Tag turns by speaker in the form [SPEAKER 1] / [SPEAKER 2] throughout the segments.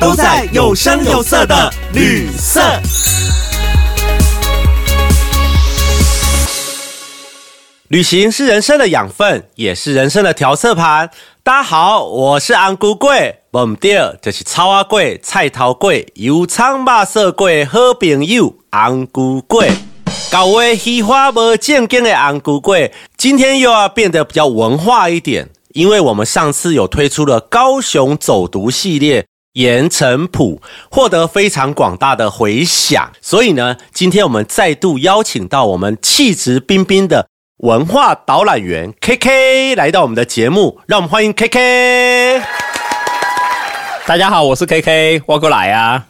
[SPEAKER 1] 都在有声有色的旅色。旅行是人生的养分，也是人生的调色盘。大家好，我是安菇贵，我们第二就是草蛙贵、菜头贵、油葱肉色贵好朋友安菇贵。各位喜欢无正经的安菇贵，今天又要变得比较文化一点，因为我们上次有推出了高雄走读系列。盐城埔获得非常广大的回响，所以呢，今天我们再度邀请到我们气质彬彬的文化导览员 K K 来到我们的节目，让我们欢迎 K K。
[SPEAKER 2] 大家好，我是 K K，我过来啊。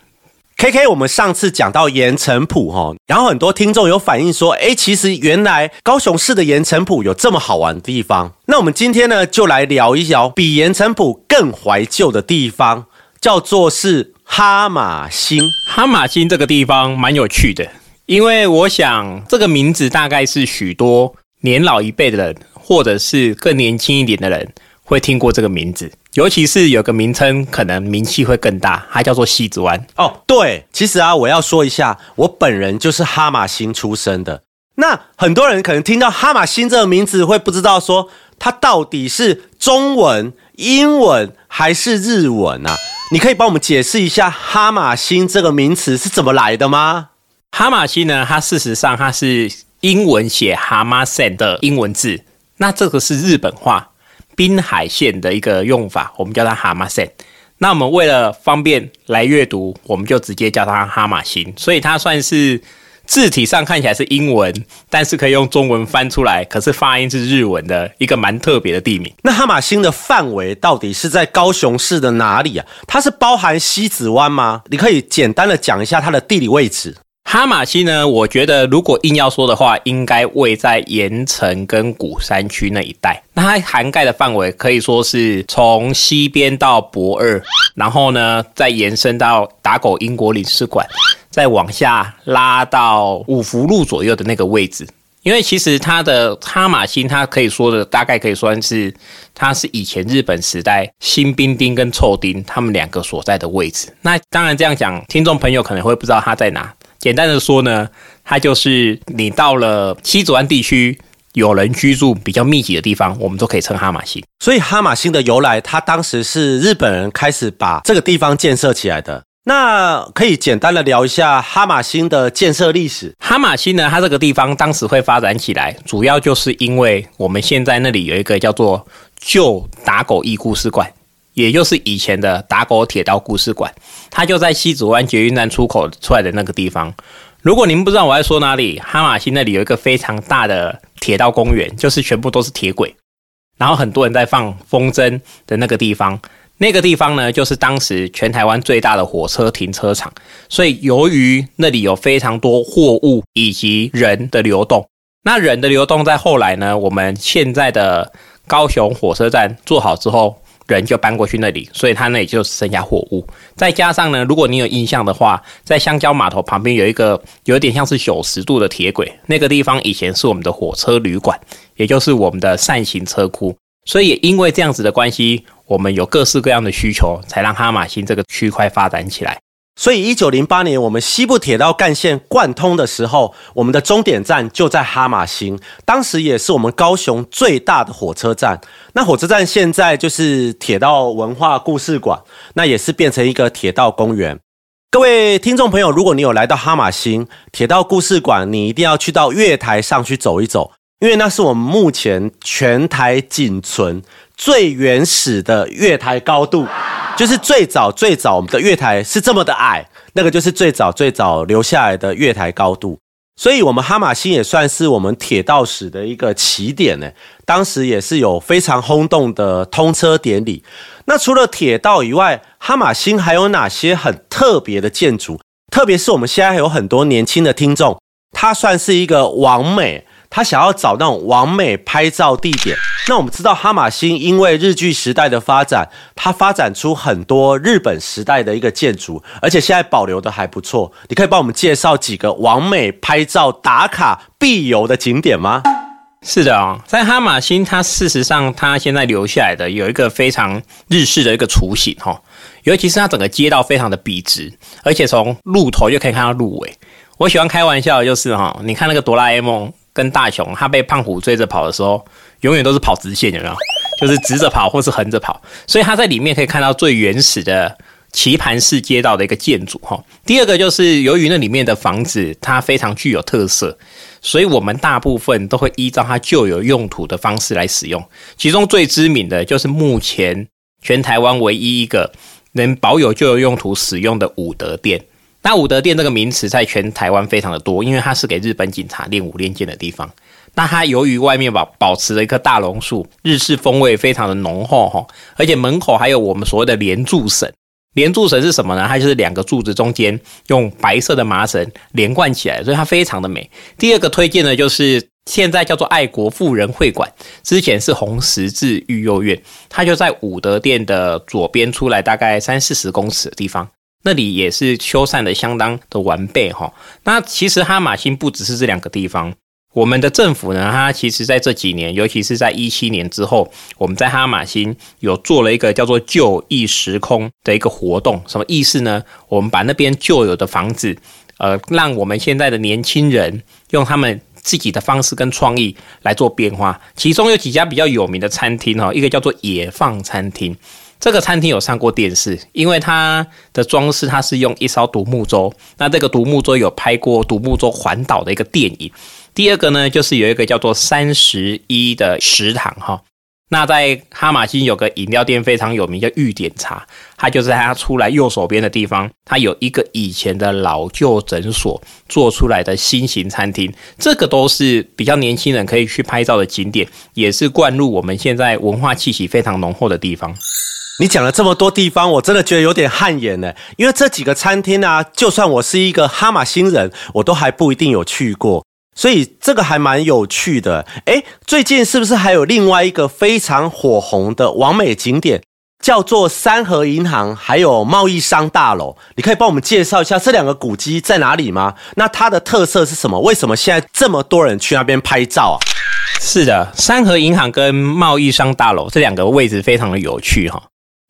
[SPEAKER 1] K K，我们上次讲到盐城埔哈，然后很多听众有反映说，哎，其实原来高雄市的盐城埔有这么好玩的地方。那我们今天呢，就来聊一聊比盐城埔更怀旧的地方，叫做是哈马星。
[SPEAKER 2] 哈马星这个地方蛮有趣的，因为我想这个名字大概是许多年老一辈的人，或者是更年轻一点的人会听过这个名字。尤其是有个名称可能名气会更大，它叫做西子湾。
[SPEAKER 1] 哦，对，其实啊，我要说一下，我本人就是哈马星出生的。那很多人可能听到哈马星这个名字，会不知道说它到底是中文、英文还是日文啊？你可以帮我们解释一下哈马星这个名词是怎么来的吗？
[SPEAKER 2] 哈马星呢，它事实上它是英文写蛤蟆线的英文字，那这个是日本话。滨海线的一个用法，我们叫它蛤蟆线。那我们为了方便来阅读，我们就直接叫它哈马星。所以它算是字体上看起来是英文，但是可以用中文翻出来，可是发音是日文的一个蛮特别的地名。
[SPEAKER 1] 那哈马星的范围到底是在高雄市的哪里啊？它是包含西子湾吗？你可以简单的讲一下它的地理位置。
[SPEAKER 2] 哈马星呢？我觉得如果硬要说的话，应该位在盐城跟古山区那一带。那它涵盖的范围可以说是从西边到博二，然后呢再延伸到打狗英国领事馆，再往下拉到五福路左右的那个位置。因为其实它的哈马星，它可以说的大概可以算是，它是以前日本时代新兵丁跟臭丁他们两个所在的位置。那当然这样讲，听众朋友可能会不知道它在哪。简单的说呢，它就是你到了西子湾地区有人居住比较密集的地方，我们都可以称哈马星。
[SPEAKER 1] 所以哈马星的由来，它当时是日本人开始把这个地方建设起来的。那可以简单的聊一下哈马星的建设历史。
[SPEAKER 2] 哈马星呢，它这个地方当时会发展起来，主要就是因为我们现在那里有一个叫做旧打狗驿故事馆。也就是以前的打狗铁道故事馆，它就在西子湾捷运站出口出来的那个地方。如果您不知道我在说哪里，哈马星那里有一个非常大的铁道公园，就是全部都是铁轨，然后很多人在放风筝的那个地方。那个地方呢，就是当时全台湾最大的火车停车场。所以由于那里有非常多货物以及人的流动，那人的流动在后来呢，我们现在的高雄火车站做好之后。人就搬过去那里，所以它那里就剩下货物。再加上呢，如果你有印象的话，在香蕉码头旁边有一个有点像是九十度的铁轨，那个地方以前是我们的火车旅馆，也就是我们的扇形车库。所以也因为这样子的关系，我们有各式各样的需求，才让哈马星这个区块发展起来。
[SPEAKER 1] 所以，一九零八年我们西部铁道干线贯通的时候，我们的终点站就在哈马星，当时也是我们高雄最大的火车站。那火车站现在就是铁道文化故事馆，那也是变成一个铁道公园。各位听众朋友，如果你有来到哈马星铁道故事馆，你一定要去到月台上去走一走，因为那是我们目前全台仅存最原始的月台高度。就是最早最早，我们的月台是这么的矮，那个就是最早最早留下来的月台高度。所以，我们哈马星也算是我们铁道史的一个起点呢。当时也是有非常轰动的通车典礼。那除了铁道以外，哈马星还有哪些很特别的建筑？特别是我们现在有很多年轻的听众，它算是一个完美。他想要找那种完美拍照地点。那我们知道哈马星因为日据时代的发展，它发展出很多日本时代的一个建筑，而且现在保留的还不错。你可以帮我们介绍几个完美拍照打卡必游的景点吗？
[SPEAKER 2] 是的啊，在哈马星，它事实上它现在留下来的有一个非常日式的一个雏形哈，尤其是它整个街道非常的笔直，而且从路头就可以看到路尾。我喜欢开玩笑的，就是哈，你看那个哆啦 A 梦。跟大雄他被胖虎追着跑的时候，永远都是跑直线，有没有？就是直着跑或是横着跑。所以他在里面可以看到最原始的棋盘式街道的一个建筑哈。第二个就是由于那里面的房子它非常具有特色，所以我们大部分都会依照它旧有用途的方式来使用。其中最知名的就是目前全台湾唯一一个能保有旧有用途使用的武德殿。那武德殿这个名词在全台湾非常的多，因为它是给日本警察练武练剑的地方。那它由于外面保保持了一棵大榕树，日式风味非常的浓厚哈，而且门口还有我们所谓的连柱绳。连柱绳是什么呢？它就是两个柱子中间用白色的麻绳连贯起来，所以它非常的美。第二个推荐的就是现在叫做爱国妇人会馆，之前是红十字育幼院，它就在武德殿的左边出来大概三四十公尺的地方。那里也是修缮的相当的完备哈。那其实哈马星不只是这两个地方，我们的政府呢，它其实在这几年，尤其是在一七年之后，我们在哈马星有做了一个叫做旧忆时空的一个活动。什么意思呢？我们把那边旧有的房子，呃，让我们现在的年轻人用他们自己的方式跟创意来做变化。其中有几家比较有名的餐厅哈，一个叫做野放餐厅。这个餐厅有上过电视，因为它的装饰它是用一艘独木舟，那这个独木舟有拍过独木舟环岛的一个电影。第二个呢，就是有一个叫做三十一的食堂哈，那在哈马星有个饮料店非常有名，叫玉点茶，它就是在它出来右手边的地方，它有一个以前的老旧诊所做出来的新型餐厅，这个都是比较年轻人可以去拍照的景点，也是灌入我们现在文化气息非常浓厚的地方。
[SPEAKER 1] 你讲了这么多地方，我真的觉得有点汗颜呢。因为这几个餐厅啊，就算我是一个哈马星人，我都还不一定有去过，所以这个还蛮有趣的。诶，最近是不是还有另外一个非常火红的完美景点，叫做三和银行，还有贸易商大楼？你可以帮我们介绍一下这两个古迹在哪里吗？那它的特色是什么？为什么现在这么多人去那边拍照啊？
[SPEAKER 2] 是的，三和银行跟贸易商大楼这两个位置非常的有趣哈。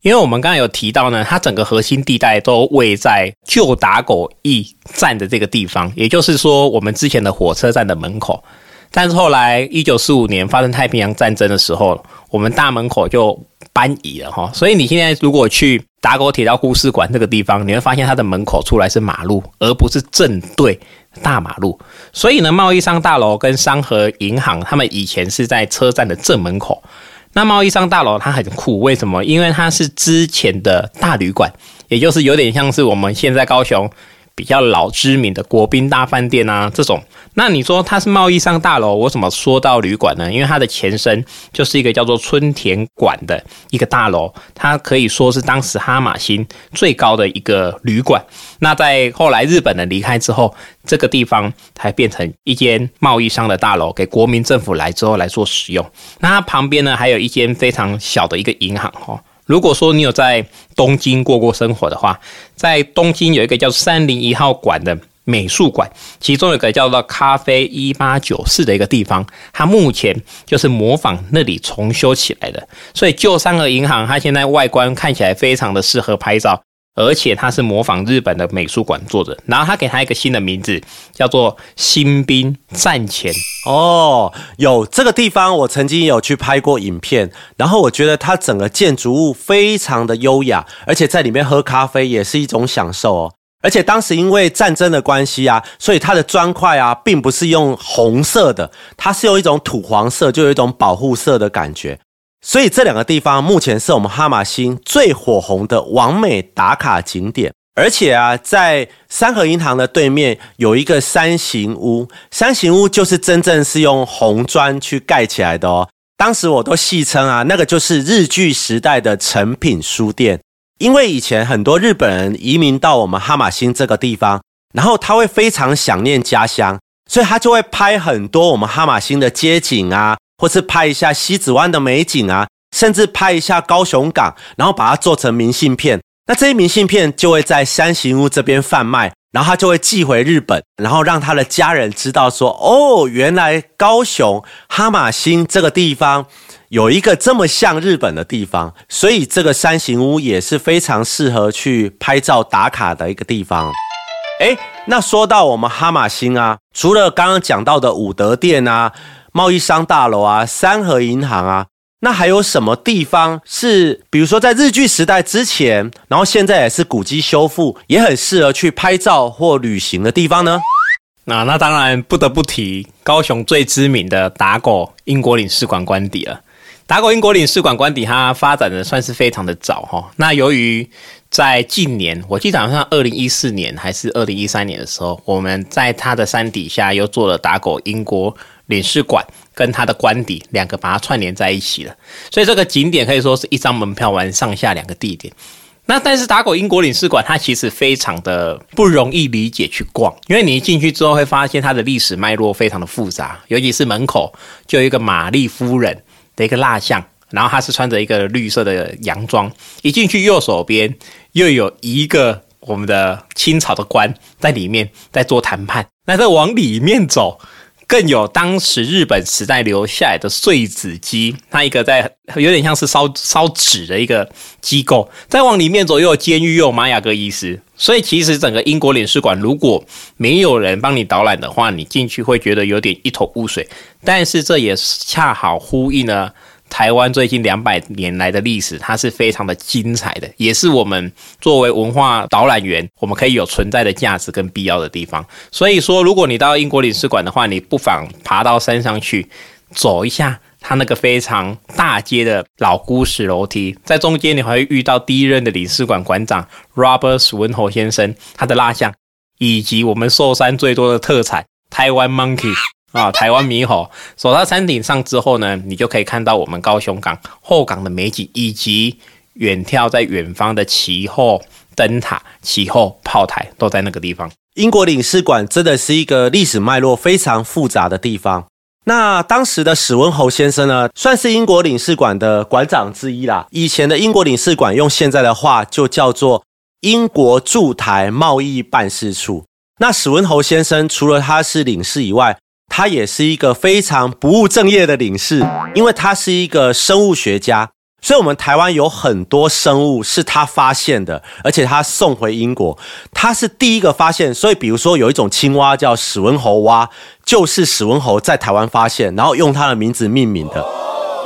[SPEAKER 2] 因为我们刚才有提到呢，它整个核心地带都位在旧打狗驿站的这个地方，也就是说，我们之前的火车站的门口。但是后来一九四五年发生太平洋战争的时候，我们大门口就搬移了哈。所以你现在如果去打狗铁道故事馆这个地方，你会发现它的门口出来是马路，而不是正对大马路。所以呢，贸易商大楼跟商和银行，他们以前是在车站的正门口。那贸易商大楼它很酷，为什么？因为它是之前的大旅馆，也就是有点像是我们现在高雄比较老知名的国宾大饭店啊这种。那你说它是贸易商大楼，我怎么说到旅馆呢？因为它的前身就是一个叫做春田馆的一个大楼，它可以说是当时哈马星最高的一个旅馆。那在后来日本人离开之后，这个地方才变成一间贸易商的大楼，给国民政府来之后来做使用。那它旁边呢，还有一间非常小的一个银行哈。如果说你有在东京过过生活的话，在东京有一个叫三零一号馆的。美术馆，其中有个叫做“咖啡一八九四”的一个地方，它目前就是模仿那里重修起来的。所以旧三和银行，它现在外观看起来非常的适合拍照，而且他是模仿日本的美术馆做的。然后他给他一个新的名字，叫做“新兵站前”。
[SPEAKER 1] 哦，有这个地方，我曾经有去拍过影片，然后我觉得它整个建筑物非常的优雅，而且在里面喝咖啡也是一种享受哦。而且当时因为战争的关系啊，所以它的砖块啊，并不是用红色的，它是用一种土黄色，就有一种保护色的感觉。所以这两个地方目前是我们哈马星最火红的完美打卡景点。而且啊，在三和银行的对面有一个三形屋，三形屋就是真正是用红砖去盖起来的哦。当时我都戏称啊，那个就是日据时代的成品书店，因为以前很多日本人移民到我们哈马星这个地方，然后他会非常想念家乡，所以他就会拍很多我们哈马星的街景啊，或是拍一下西子湾的美景啊，甚至拍一下高雄港，然后把它做成明信片。那这些明信片就会在山形屋这边贩卖，然后他就会寄回日本，然后让他的家人知道说，哦，原来高雄哈马星这个地方有一个这么像日本的地方，所以这个山形屋也是非常适合去拍照打卡的一个地方。诶，那说到我们哈马星啊，除了刚刚讲到的武德殿啊、贸易商大楼啊、三和银行啊。那还有什么地方是，比如说在日据时代之前，然后现在也是古迹修复，也很适合去拍照或旅行的地方呢？
[SPEAKER 2] 那那当然不得不提高雄最知名的打狗英国领事馆官邸了。打狗英国领事馆官邸它发展的算是非常的早哈。那由于在近年，我记得好像二零一四年还是二零一三年的时候，我们在它的山底下又做了打狗英国领事馆。跟它的官邸两个把它串联在一起了，所以这个景点可以说是一张门票玩上下两个地点。那但是打狗英国领事馆它其实非常的不容易理解去逛，因为你一进去之后会发现它的历史脉络非常的复杂，尤其是门口就有一个玛丽夫人的一个蜡像，然后她是穿着一个绿色的洋装，一进去右手边又有一个我们的清朝的官在里面在做谈判，那再往里面走。更有当时日本时代留下来的碎纸机，它一个在有点像是烧烧纸的一个机构。再往里面走，又有监狱，又有玛雅各医师。所以其实整个英国领事馆，如果没有人帮你导览的话，你进去会觉得有点一头雾水。但是这也恰好呼应了。台湾最近两百年来的历史，它是非常的精彩的，也是我们作为文化导览员，我们可以有存在的价值跟必要的地方。所以说，如果你到英国领事馆的话，你不妨爬到山上去走一下，它那个非常大街的老古石楼梯，在中间你还会遇到第一任的领事馆馆长 Robert 文侯先生他的蜡像，以及我们寿山最多的特产台湾 Monkey。啊，台湾猕猴走到山顶上之后呢，你就可以看到我们高雄港后港的美景，以及远眺在远方的旗后灯塔、旗后炮台都在那个地方。
[SPEAKER 1] 英国领事馆真的是一个历史脉络非常复杂的地方。那当时的史文侯先生呢，算是英国领事馆的馆长之一啦。以前的英国领事馆用现在的话就叫做英国驻台贸易办事处。那史文侯先生除了他是领事以外，他也是一个非常不务正业的领事，因为他是一个生物学家，所以我们台湾有很多生物是他发现的，而且他送回英国，他是第一个发现。所以，比如说有一种青蛙叫史文侯蛙，就是史文侯在台湾发现，然后用他的名字命名的。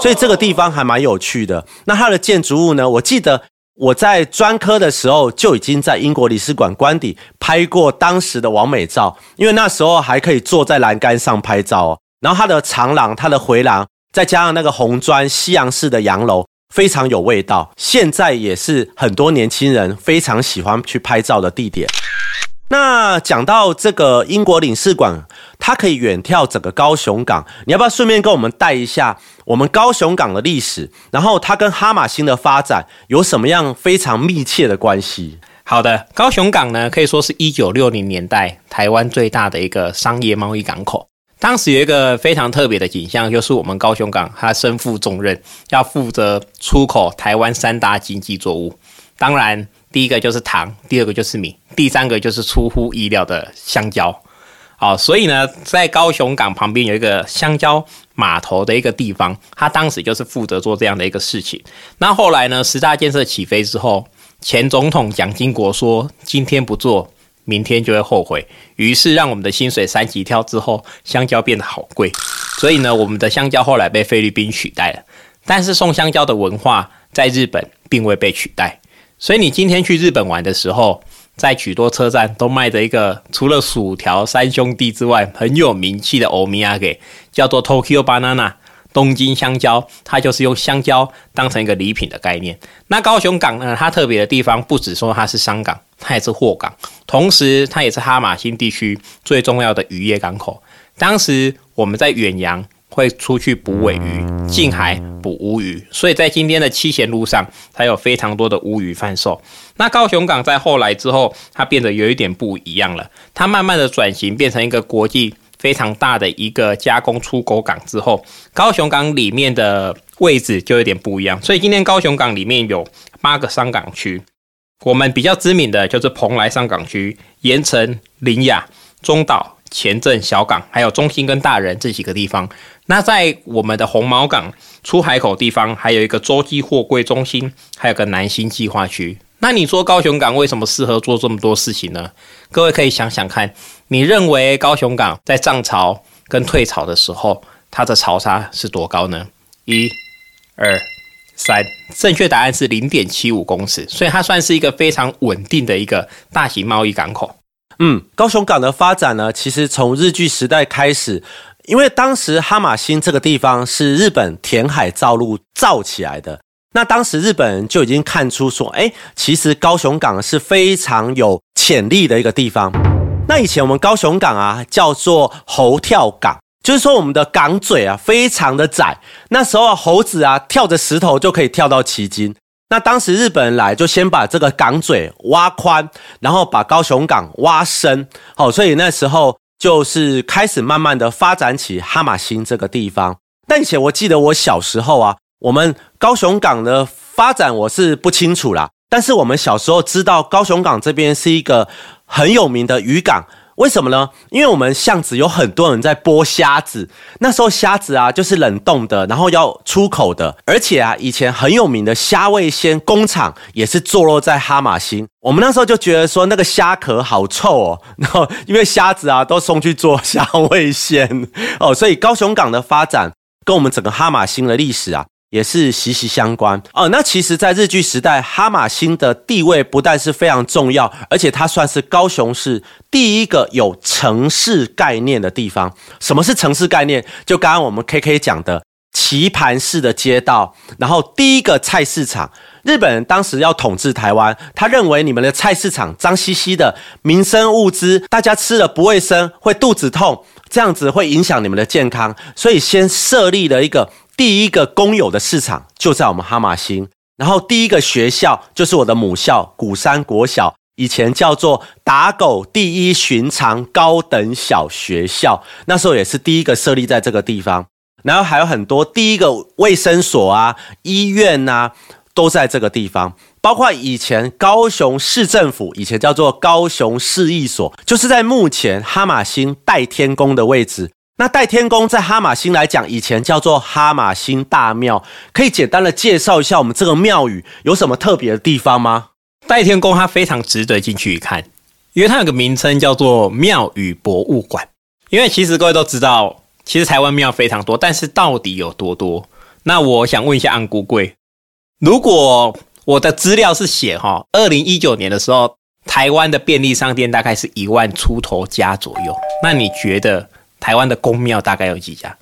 [SPEAKER 1] 所以这个地方还蛮有趣的。那它的建筑物呢？我记得。我在专科的时候就已经在英国领事馆官邸拍过当时的完美照，因为那时候还可以坐在栏杆上拍照哦。然后它的长廊、它的回廊，再加上那个红砖西洋式的洋楼，非常有味道。现在也是很多年轻人非常喜欢去拍照的地点。那讲到这个英国领事馆，它可以远眺整个高雄港，你要不要顺便跟我们带一下我们高雄港的历史？然后它跟哈马星的发展有什么样非常密切的关系？
[SPEAKER 2] 好的，高雄港呢，可以说是一九六零年代台湾最大的一个商业贸易港口。当时有一个非常特别的景象，就是我们高雄港它身负重任，要负责出口台湾三大经济作物，当然。第一个就是糖，第二个就是米，第三个就是出乎意料的香蕉。好，所以呢，在高雄港旁边有一个香蕉码头的一个地方，他当时就是负责做这样的一个事情。那后来呢，十大建设起飞之后，前总统蒋经国说：“今天不做，明天就会后悔。”于是让我们的薪水三级跳之后，香蕉变得好贵。所以呢，我们的香蕉后来被菲律宾取代了。但是送香蕉的文化在日本并未被取代。所以你今天去日本玩的时候，在许多车站都卖着一个除了薯条三兄弟之外很有名气的欧米亚给，叫做 Tokyo Banana 东京香蕉，它就是用香蕉当成一个礼品的概念。那高雄港呢，它特别的地方不止说它是香港，它也是货港，同时它也是哈马星地区最重要的渔业港口。当时我们在远洋会出去捕尾鱼，近海捕乌鱼，所以在今天的七贤路上它有非常多的乌鱼贩售。那高雄港在后来之后，它变得有一点不一样了，它慢慢的转型变成一个国际非常大的一个加工出口港之后，高雄港里面的位置就有点不一样。所以今天高雄港里面有八个商港区，我们比较知名的就是蓬莱商港区、盐城、林雅、中岛。前镇小港，还有中心跟大人这几个地方。那在我们的红毛港出海口地方，还有一个洲际货柜中心，还有个南新计划区。那你说高雄港为什么适合做这么多事情呢？各位可以想想看，你认为高雄港在涨潮跟退潮的时候，它的潮差是多高呢？一、二、三，正确答案是零点七五公尺，所以它算是一个非常稳定的一个大型贸易港口。
[SPEAKER 1] 嗯，高雄港的发展呢，其实从日据时代开始，因为当时哈马星这个地方是日本填海造陆造起来的，那当时日本人就已经看出说，哎，其实高雄港是非常有潜力的一个地方。那以前我们高雄港啊，叫做猴跳港，就是说我们的港嘴啊非常的窄，那时候猴子啊跳着石头就可以跳到旗津。那当时日本人来，就先把这个港嘴挖宽，然后把高雄港挖深，好，所以那时候就是开始慢慢的发展起哈马星这个地方。但以前我记得我小时候啊，我们高雄港的发展我是不清楚啦，但是我们小时候知道高雄港这边是一个很有名的渔港。为什么呢？因为我们巷子有很多人在剥虾子，那时候虾子啊就是冷冻的，然后要出口的，而且啊以前很有名的虾味鲜工厂也是坐落在哈马星。我们那时候就觉得说那个虾壳好臭哦，然后因为虾子啊都送去做虾味鲜哦，所以高雄港的发展跟我们整个哈马星的历史啊。也是息息相关哦。那其实，在日据时代，哈马星的地位不但是非常重要，而且它算是高雄市第一个有城市概念的地方。什么是城市概念？就刚刚我们 K K 讲的棋盘式的街道，然后第一个菜市场。日本人当时要统治台湾，他认为你们的菜市场脏兮兮的，民生物资大家吃了不卫生，会肚子痛，这样子会影响你们的健康，所以先设立了一个。第一个公有的市场就在我们哈马星，然后第一个学校就是我的母校古山国小，以前叫做打狗第一寻常高等小学校，那时候也是第一个设立在这个地方，然后还有很多第一个卫生所啊、医院呐，都在这个地方，包括以前高雄市政府以前叫做高雄市役所，就是在目前哈马星代天宫的位置。那代天宫在哈马星来讲，以前叫做哈马星大庙，可以简单的介绍一下我们这个庙宇有什么特别的地方吗？
[SPEAKER 2] 代天宫它非常值得进去一看，因为它有个名称叫做庙宇博物馆。因为其实各位都知道，其实台湾庙非常多，但是到底有多多？那我想问一下安姑贵，如果我的资料是写哈，二零一九年的时候，台湾的便利商店大概是一万出头家左右，那你觉得？台湾的公庙大概有几家？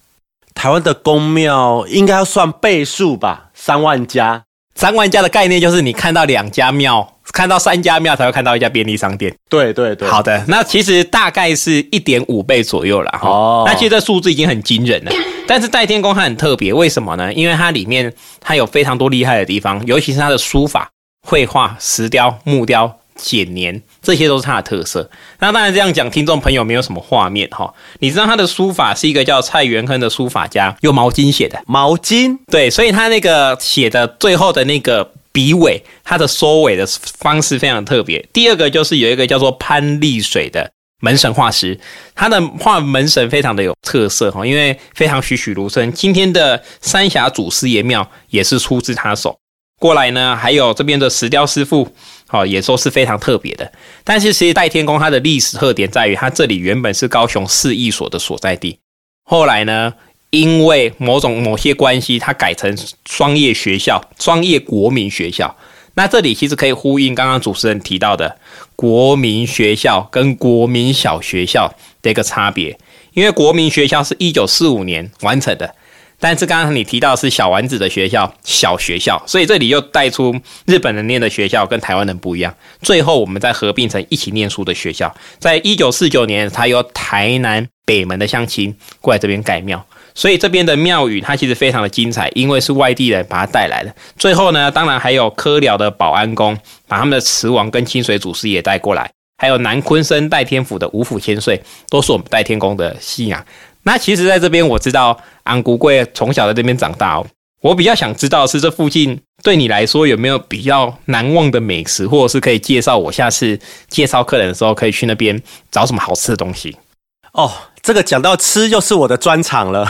[SPEAKER 1] 台湾的公庙应该要算倍数吧，三万家。
[SPEAKER 2] 三万家的概念就是你看到两家庙，看到三家庙才会看到一家便利商店。
[SPEAKER 1] 对对对。
[SPEAKER 2] 好的，那其实大概是一点五倍左右了哈。哦。那其实这数字已经很惊人了。但是代天宫它很特别，为什么呢？因为它里面它有非常多厉害的地方，尤其是它的书法、绘画、石雕、木雕。简年，这些都是它的特色。那当然这样讲，听众朋友没有什么画面哈。你知道他的书法是一个叫蔡元亨的书法家用毛巾写的，
[SPEAKER 1] 毛巾
[SPEAKER 2] 对，所以他那个写的最后的那个笔尾，它的收尾的方式非常特别。第二个就是有一个叫做潘丽水的门神画师，他的画门神非常的有特色哈，因为非常栩栩如生。今天的三峡祖师爷庙也是出自他手。过来呢，还有这边的石雕师傅。好，也说是非常特别的。但是其实代天宫它的历史特点在于，它这里原本是高雄市役所的所在地。后来呢，因为某种某些关系，它改成双业学校、双业国民学校。那这里其实可以呼应刚刚主持人提到的国民学校跟国民小学校的一个差别。因为国民学校是一九四五年完成的，但是刚刚你提到是小丸子的学校，小学校，所以这里又带出日本人念的学校跟台湾人不一样。最后我们再合并成一起念书的学校。在一九四九年，他由台南北门的乡亲过来这边盖庙，所以这边的庙宇它其实非常的精彩，因为是外地人把它带来的。最后呢，当然还有科寮的保安宫，把他们的慈王跟清水祖师也带过来。还有南昆生代天府的五府千岁，都是我们代天宫的信仰。那其实，在这边我知道安古贵从小在这边长大哦。我比较想知道是这附近对你来说有没有比较难忘的美食，或者是可以介绍我下次介绍客人的时候可以去那边找什么好吃的东西。
[SPEAKER 1] 哦，这个讲到吃就是我的专长了，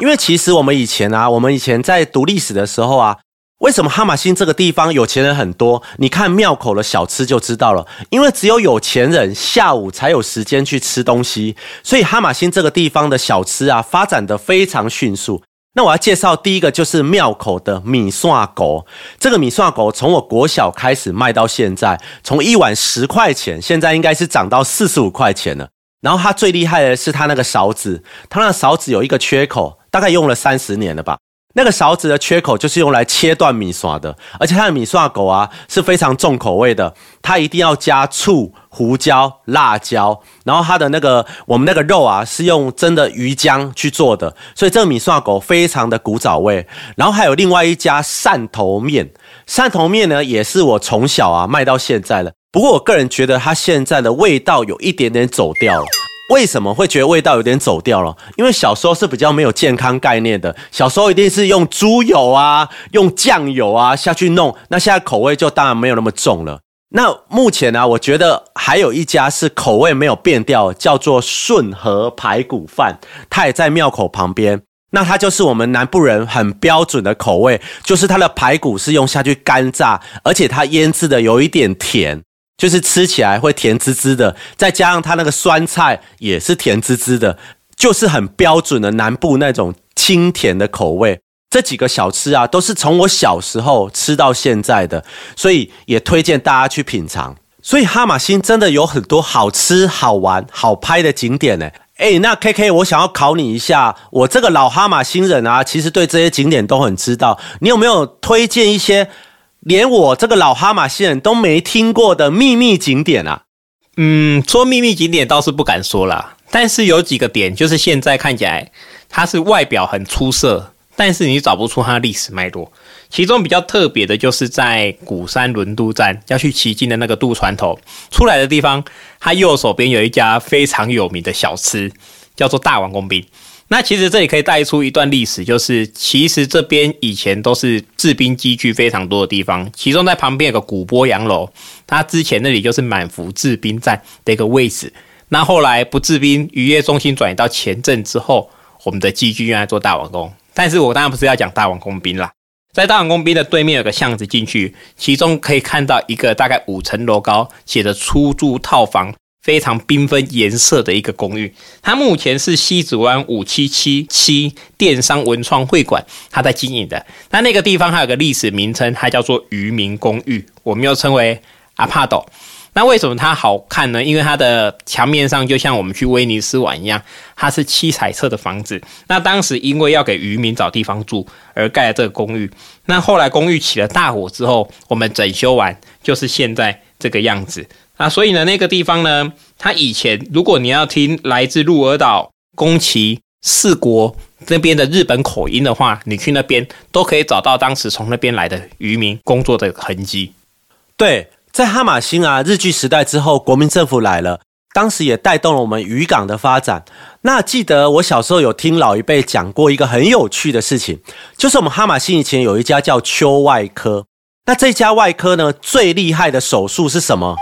[SPEAKER 1] 因为其实我们以前啊，我们以前在读历史的时候啊。为什么哈马星这个地方有钱人很多？你看庙口的小吃就知道了。因为只有有钱人下午才有时间去吃东西，所以哈马星这个地方的小吃啊，发展的非常迅速。那我要介绍第一个就是庙口的米蒜狗。这个米蒜狗从我国小开始卖到现在，从一碗十块钱，现在应该是涨到四十五块钱了。然后它最厉害的是它那个勺子，它那勺子有一个缺口，大概用了三十年了吧。那个勺子的缺口就是用来切断米刷的，而且它的米刷狗啊是非常重口味的，它一定要加醋、胡椒、辣椒，然后它的那个我们那个肉啊是用真的鱼浆去做的，所以这个米刷狗非常的古早味。然后还有另外一家汕头面，汕头面呢也是我从小啊卖到现在了，不过我个人觉得它现在的味道有一点点走掉了。为什么会觉得味道有点走掉了？因为小时候是比较没有健康概念的，小时候一定是用猪油啊、用酱油啊下去弄，那现在口味就当然没有那么重了。那目前呢，我觉得还有一家是口味没有变掉，叫做顺和排骨饭，它也在庙口旁边。那它就是我们南部人很标准的口味，就是它的排骨是用下去干炸，而且它腌制的有一点甜。就是吃起来会甜滋滋的，再加上它那个酸菜也是甜滋滋的，就是很标准的南部那种清甜的口味。这几个小吃啊，都是从我小时候吃到现在的，所以也推荐大家去品尝。所以哈马星真的有很多好吃、好玩、好拍的景点呢。哎，那 K K，我想要考你一下，我这个老哈马星人啊，其实对这些景点都很知道。你有没有推荐一些？连我这个老哈马星人都没听过的秘密景点啊，
[SPEAKER 2] 嗯，说秘密景点倒是不敢说啦，但是有几个点，就是现在看起来它是外表很出色，但是你找不出它的历史脉络。其中比较特别的就是在鼓山轮渡站要去骑进的那个渡船头出来的地方，它右手边有一家非常有名的小吃，叫做大王工兵。那其实这里可以带出一段历史，就是其实这边以前都是制兵机具非常多的地方，其中在旁边有个古波洋楼，它之前那里就是满福制兵站的一个位置。那后来不制兵，渔业中心转移到前镇之后，我们的机具用来做大王宫。但是我当然不是要讲大王工兵啦，在大王工兵的对面有个巷子进去，其中可以看到一个大概五层楼高，写着出租套房。非常缤纷颜色的一个公寓，它目前是西子湾五七七七电商文创会馆，它在经营的。那那个地方还有个历史名称，它叫做渔民公寓，我们又称为阿帕斗。那为什么它好看呢？因为它的墙面上就像我们去威尼斯玩一样，它是七彩色的房子。那当时因为要给渔民找地方住而盖了这个公寓。那后来公寓起了大火之后，我们整修完就是现在这个样子。啊，所以呢，那个地方呢，它以前如果你要听来自鹿儿岛、宫崎、四国那边的日本口音的话，你去那边都可以找到当时从那边来的渔民工作的痕迹。
[SPEAKER 1] 对，在哈马星啊，日据时代之后，国民政府来了，当时也带动了我们渔港的发展。那记得我小时候有听老一辈讲过一个很有趣的事情，就是我们哈马星以前有一家叫秋外科，那这家外科呢，最厉害的手术是什么？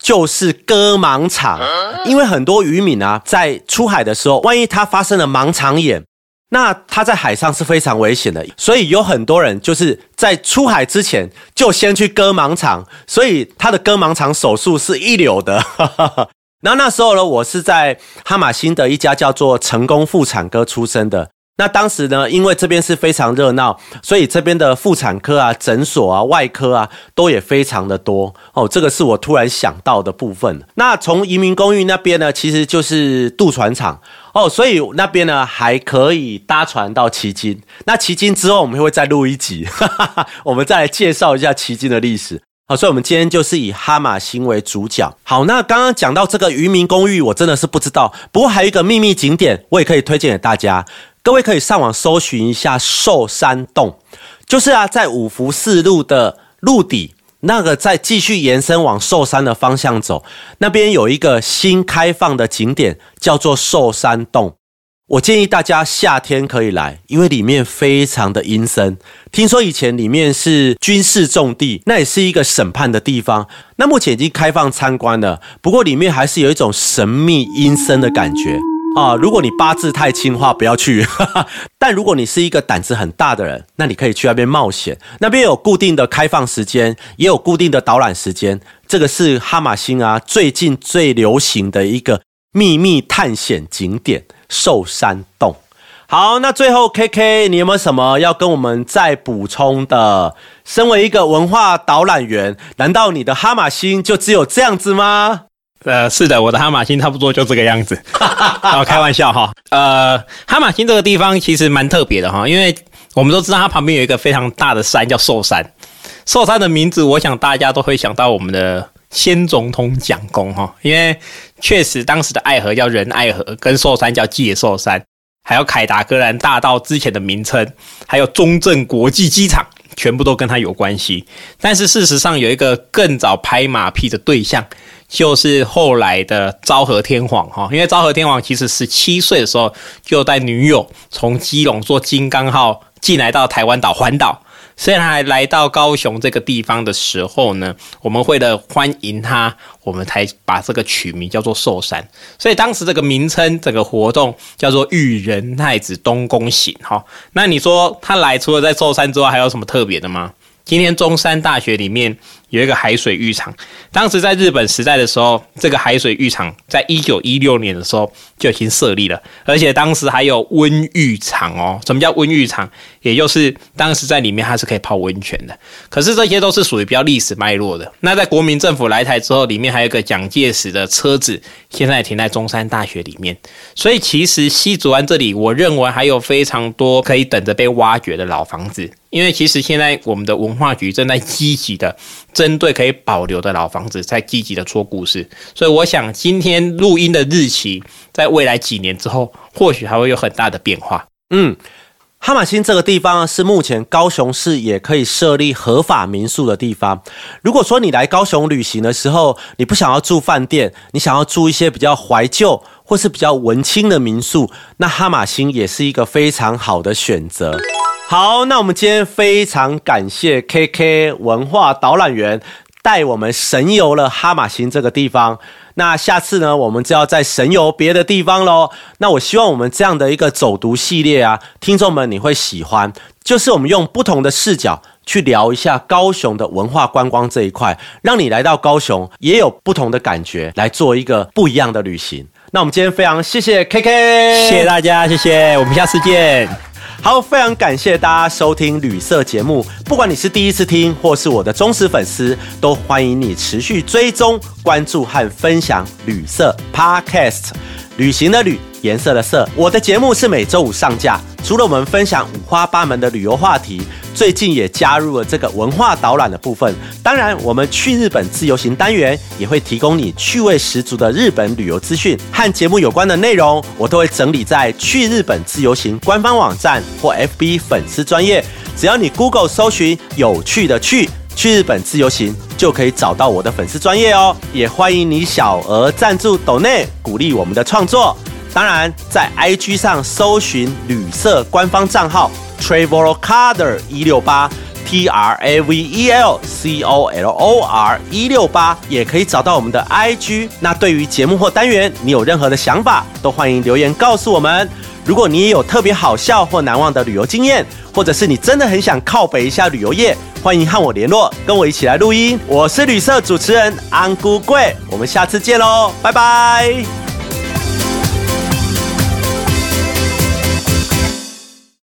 [SPEAKER 1] 就是割盲肠，因为很多渔民啊，在出海的时候，万一他发生了盲肠炎，那他在海上是非常危险的。所以有很多人就是在出海之前就先去割盲肠，所以他的割盲肠手术是一流的。然后那时候呢，我是在哈马星的一家叫做成功妇产科出生的。那当时呢，因为这边是非常热闹，所以这边的妇产科啊、诊所啊、外科啊都也非常的多哦。这个是我突然想到的部分。那从移民公寓那边呢，其实就是渡船厂哦，所以那边呢还可以搭船到旗津。那旗津之后我们会再录一集，哈 哈我们再来介绍一下旗津的历史。好，所以我们今天就是以哈马星为主角。好，那刚刚讲到这个渔民公寓，我真的是不知道。不过还有一个秘密景点，我也可以推荐给大家。各位可以上网搜寻一下寿山洞，就是啊，在五福四路的路底那个，再继续延伸往寿山的方向走，那边有一个新开放的景点，叫做寿山洞。我建议大家夏天可以来，因为里面非常的阴森。听说以前里面是军事重地，那也是一个审判的地方。那目前已经开放参观了，不过里面还是有一种神秘阴森的感觉啊。如果你八字太轻的话，不要去。但如果你是一个胆子很大的人，那你可以去那边冒险。那边有固定的开放时间，也有固定的导览时间。这个是哈马星啊最近最流行的一个秘密探险景点。寿山洞，好，那最后 K K，你有没有什么要跟我们再补充的？身为一个文化导览员，难道你的哈马星就只有这样子吗？
[SPEAKER 2] 呃，是的，我的哈马星差不多就这个样子。开玩笑哈。呃，哈马星这个地方其实蛮特别的哈，因为我们都知道它旁边有一个非常大的山叫寿山。寿山的名字，我想大家都会想到我们的。先总统蒋公哈，因为确实当时的爱河叫仁爱河，跟寿山叫界寿山，还有凯达格兰大道之前的名称，还有中正国际机场，全部都跟他有关系。但是事实上有一个更早拍马屁的对象，就是后来的昭和天皇哈，因为昭和天皇其实十七岁的时候就带女友从基隆坐金刚号进来到台湾岛环岛。虽然还来到高雄这个地方的时候呢，我们为了欢迎他，我们才把这个取名叫做寿山。所以当时这个名称，这个活动叫做裕仁太子东宫行。哈，那你说他来除了在寿山之外，还有什么特别的吗？今天中山大学里面。有一个海水浴场，当时在日本时代的时候，这个海水浴场在一九一六年的时候就已经设立了，而且当时还有温浴场哦。什么叫温浴场？也就是当时在里面它是可以泡温泉的。可是这些都是属于比较历史脉络的。那在国民政府来台之后，里面还有一个蒋介石的车子，现在停在中山大学里面。所以其实西竹湾这里，我认为还有非常多可以等着被挖掘的老房子。因为其实现在我们的文化局正在积极的针对可以保留的老房子，在积极的说故事，所以我想今天录音的日期，在未来几年之后，或许还会有很大的变化。
[SPEAKER 1] 嗯，哈马星这个地方是目前高雄市也可以设立合法民宿的地方。如果说你来高雄旅行的时候，你不想要住饭店，你想要住一些比较怀旧或是比较文青的民宿，那哈马星也是一个非常好的选择。好，那我们今天非常感谢 KK 文化导览员带我们神游了哈马星这个地方。那下次呢，我们就要再神游别的地方喽。那我希望我们这样的一个走读系列啊，听众们你会喜欢，就是我们用不同的视角去聊一下高雄的文化观光这一块，让你来到高雄也有不同的感觉，来做一个不一样的旅行。那我们今天非常谢谢 KK，
[SPEAKER 2] 谢谢大家，谢谢，我们下次见。
[SPEAKER 1] 好，非常感谢大家收听旅社节目。不管你是第一次听，或是我的忠实粉丝，都欢迎你持续追踪、关注和分享旅社 Podcast。旅行的旅。颜色的色，我的节目是每周五上架。除了我们分享五花八门的旅游话题，最近也加入了这个文化导览的部分。当然，我们去日本自由行单元也会提供你趣味十足的日本旅游资讯和节目有关的内容，我都会整理在去日本自由行官方网站或 FB 粉丝专业。只要你 Google 搜寻有趣的去去日本自由行，就可以找到我的粉丝专业哦。也欢迎你小额赞助抖内，鼓励我们的创作。当然，在 IG 上搜寻旅社官方账号 Travelcaller 一六八 T R A V E L C O L O R 一六八，也可以找到我们的 IG。那对于节目或单元，你有任何的想法，都欢迎留言告诉我们。如果你也有特别好笑或难忘的旅游经验，或者是你真的很想靠北一下旅游业，欢迎和我联络，跟我一起来录音。我是旅社主持人安姑贵，我们下次见喽，拜拜。